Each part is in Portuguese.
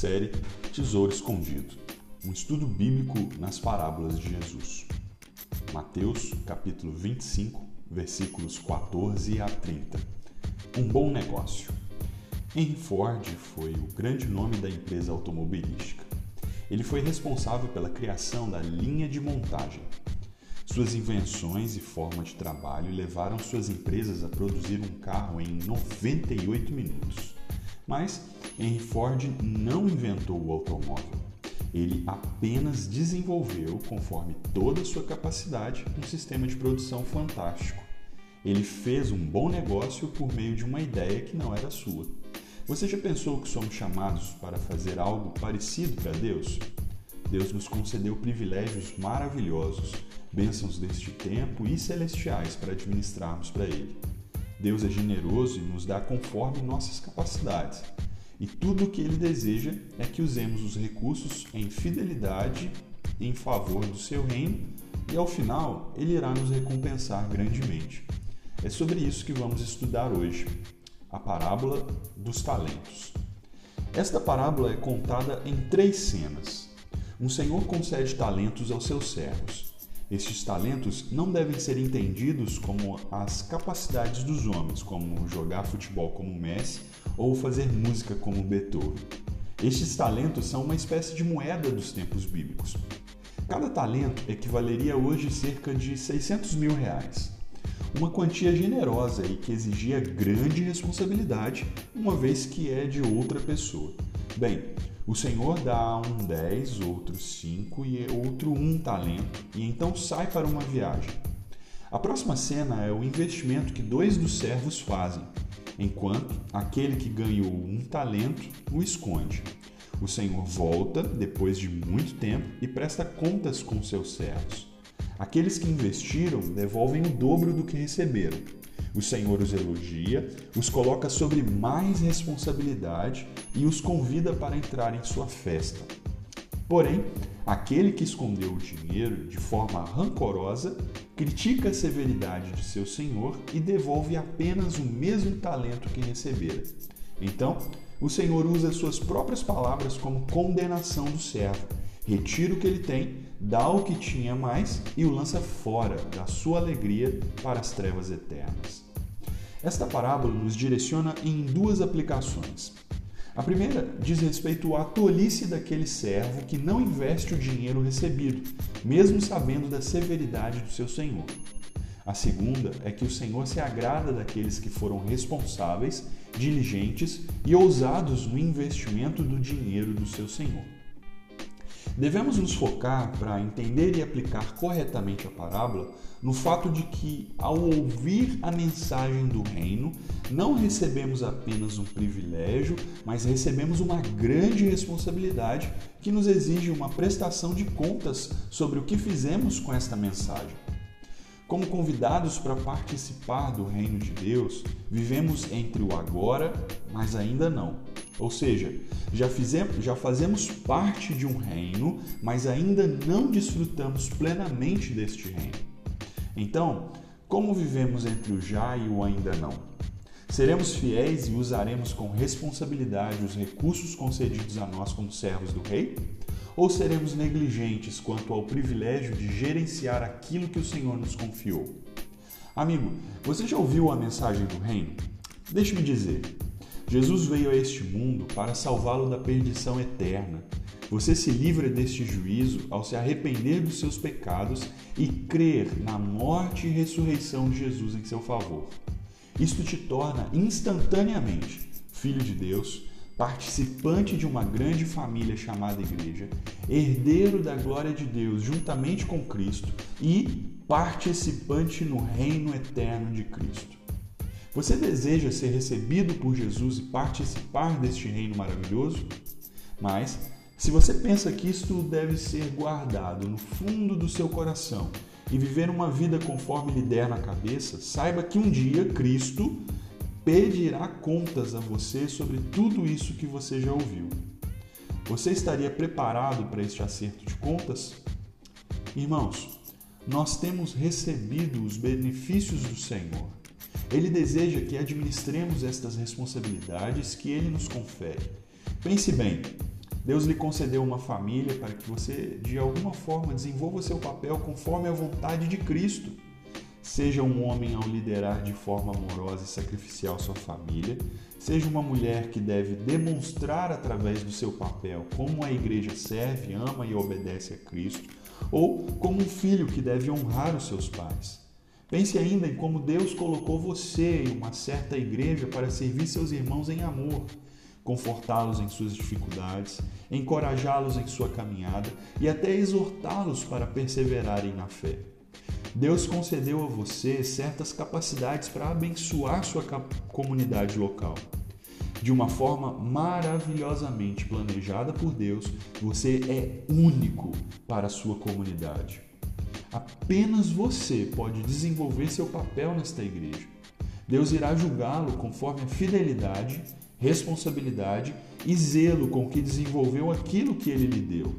série Tesouro Escondido, um estudo bíblico nas parábolas de Jesus. Mateus, capítulo 25, versículos 14 a 30. Um bom negócio. Henry Ford foi o grande nome da empresa automobilística. Ele foi responsável pela criação da linha de montagem. Suas invenções e forma de trabalho levaram suas empresas a produzir um carro em 98 minutos. Mas Henry Ford não inventou o automóvel. Ele apenas desenvolveu, conforme toda a sua capacidade, um sistema de produção fantástico. Ele fez um bom negócio por meio de uma ideia que não era sua. Você já pensou que somos chamados para fazer algo parecido para Deus? Deus nos concedeu privilégios maravilhosos, bênçãos deste tempo e celestiais para administrarmos para Ele. Deus é generoso e nos dá conforme nossas capacidades. E tudo o que Ele deseja é que usemos os recursos em fidelidade em favor do seu reino e ao final Ele irá nos recompensar grandemente. É sobre isso que vamos estudar hoje, a parábola dos talentos. Esta parábola é contada em três cenas. Um senhor concede talentos aos seus servos. Estes talentos não devem ser entendidos como as capacidades dos homens, como jogar futebol como Messi ou fazer música como Beethoven. Estes talentos são uma espécie de moeda dos tempos bíblicos. Cada talento equivaleria hoje cerca de 600 mil reais. Uma quantia generosa e que exigia grande responsabilidade, uma vez que é de outra pessoa. Bem, o Senhor dá um dez, outro cinco e outro um talento, e então sai para uma viagem. A próxima cena é o investimento que dois dos servos fazem, enquanto aquele que ganhou um talento o esconde. O Senhor volta, depois de muito tempo, e presta contas com seus servos. Aqueles que investiram devolvem o dobro do que receberam o Senhor os elogia, os coloca sobre mais responsabilidade e os convida para entrar em sua festa. Porém, aquele que escondeu o dinheiro de forma rancorosa critica a severidade de seu senhor e devolve apenas o mesmo talento que recebera. Então, o senhor usa suas próprias palavras como condenação do servo. Retira o que ele tem, dá o que tinha mais e o lança fora da sua alegria para as trevas eternas. Esta parábola nos direciona em duas aplicações. A primeira diz respeito à tolice daquele servo que não investe o dinheiro recebido, mesmo sabendo da severidade do seu senhor. A segunda é que o Senhor se agrada daqueles que foram responsáveis, diligentes e ousados no investimento do dinheiro do seu Senhor. Devemos nos focar para entender e aplicar corretamente a parábola no fato de que, ao ouvir a mensagem do reino, não recebemos apenas um privilégio, mas recebemos uma grande responsabilidade que nos exige uma prestação de contas sobre o que fizemos com esta mensagem. Como convidados para participar do reino de Deus, vivemos entre o agora, mas ainda não. Ou seja, já, fizemos, já fazemos parte de um reino, mas ainda não desfrutamos plenamente deste reino. Então, como vivemos entre o já e o ainda não? Seremos fiéis e usaremos com responsabilidade os recursos concedidos a nós como servos do rei? Ou seremos negligentes quanto ao privilégio de gerenciar aquilo que o Senhor nos confiou? Amigo, você já ouviu a mensagem do Reino? Deixe-me dizer: Jesus veio a este mundo para salvá-lo da perdição eterna. Você se livra deste juízo ao se arrepender dos seus pecados e crer na morte e ressurreição de Jesus em seu favor. Isto te torna instantaneamente filho de Deus participante de uma grande família chamada Igreja, herdeiro da glória de Deus juntamente com Cristo e participante no reino eterno de Cristo. Você deseja ser recebido por Jesus e participar deste reino maravilhoso? Mas, se você pensa que isto deve ser guardado no fundo do seu coração e viver uma vida conforme lhe der na cabeça, saiba que um dia Cristo pedirá contas a você sobre tudo isso que você já ouviu. Você estaria preparado para este acerto de contas? Irmãos, nós temos recebido os benefícios do Senhor. Ele deseja que administremos estas responsabilidades que ele nos confere. Pense bem, Deus lhe concedeu uma família para que você, de alguma forma, desenvolva seu papel conforme a vontade de Cristo. Seja um homem ao liderar de forma amorosa e sacrificial sua família, seja uma mulher que deve demonstrar através do seu papel como a igreja serve, ama e obedece a Cristo, ou como um filho que deve honrar os seus pais. Pense ainda em como Deus colocou você em uma certa igreja para servir seus irmãos em amor confortá-los em suas dificuldades, encorajá-los em sua caminhada e até exortá-los para perseverarem na fé. Deus concedeu a você certas capacidades para abençoar sua comunidade local. De uma forma maravilhosamente planejada por Deus, você é único para a sua comunidade. Apenas você pode desenvolver seu papel nesta igreja. Deus irá julgá-lo conforme a fidelidade responsabilidade e zelo com que desenvolveu aquilo que ele lhe deu.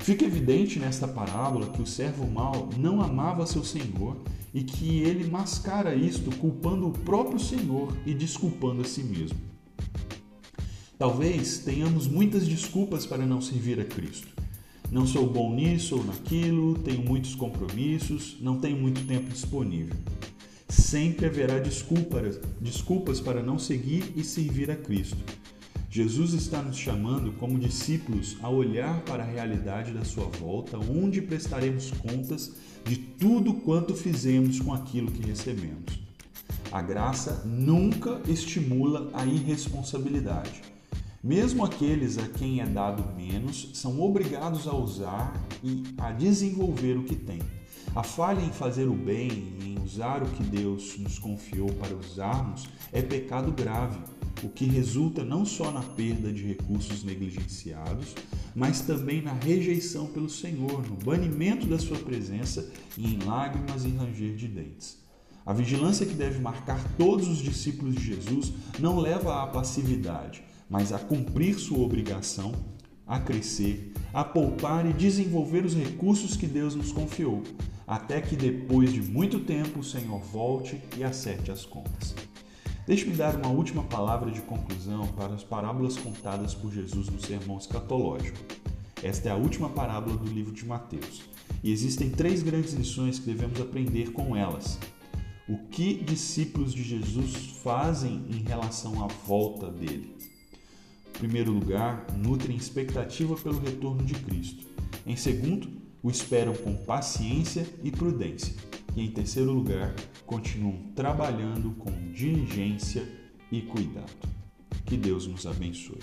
Fica evidente nesta parábola que o servo mau não amava seu senhor e que ele mascara isto culpando o próprio senhor e desculpando a si mesmo. Talvez tenhamos muitas desculpas para não servir a Cristo. Não sou bom nisso ou naquilo, tenho muitos compromissos, não tenho muito tempo disponível. Sempre haverá desculpas, desculpas para não seguir e servir a Cristo. Jesus está nos chamando como discípulos a olhar para a realidade da sua volta, onde prestaremos contas de tudo quanto fizemos com aquilo que recebemos. A graça nunca estimula a irresponsabilidade. Mesmo aqueles a quem é dado menos são obrigados a usar e a desenvolver o que têm. A falha em fazer o bem e em usar o que Deus nos confiou para usarmos é pecado grave, o que resulta não só na perda de recursos negligenciados, mas também na rejeição pelo Senhor, no banimento da sua presença e em lágrimas e ranger de dentes. A vigilância que deve marcar todos os discípulos de Jesus não leva à passividade, mas a cumprir sua obrigação, a crescer, a poupar e desenvolver os recursos que Deus nos confiou, até que depois de muito tempo o Senhor volte e acerte as contas. Deixe-me dar uma última palavra de conclusão para as parábolas contadas por Jesus no sermão escatológico. Esta é a última parábola do livro de Mateus, e existem três grandes lições que devemos aprender com elas. O que discípulos de Jesus fazem em relação à volta dele? Primeiro lugar, nutrem expectativa pelo retorno de Cristo. Em segundo, o esperam com paciência e prudência. E em terceiro lugar, continuam trabalhando com diligência e cuidado. Que Deus nos abençoe.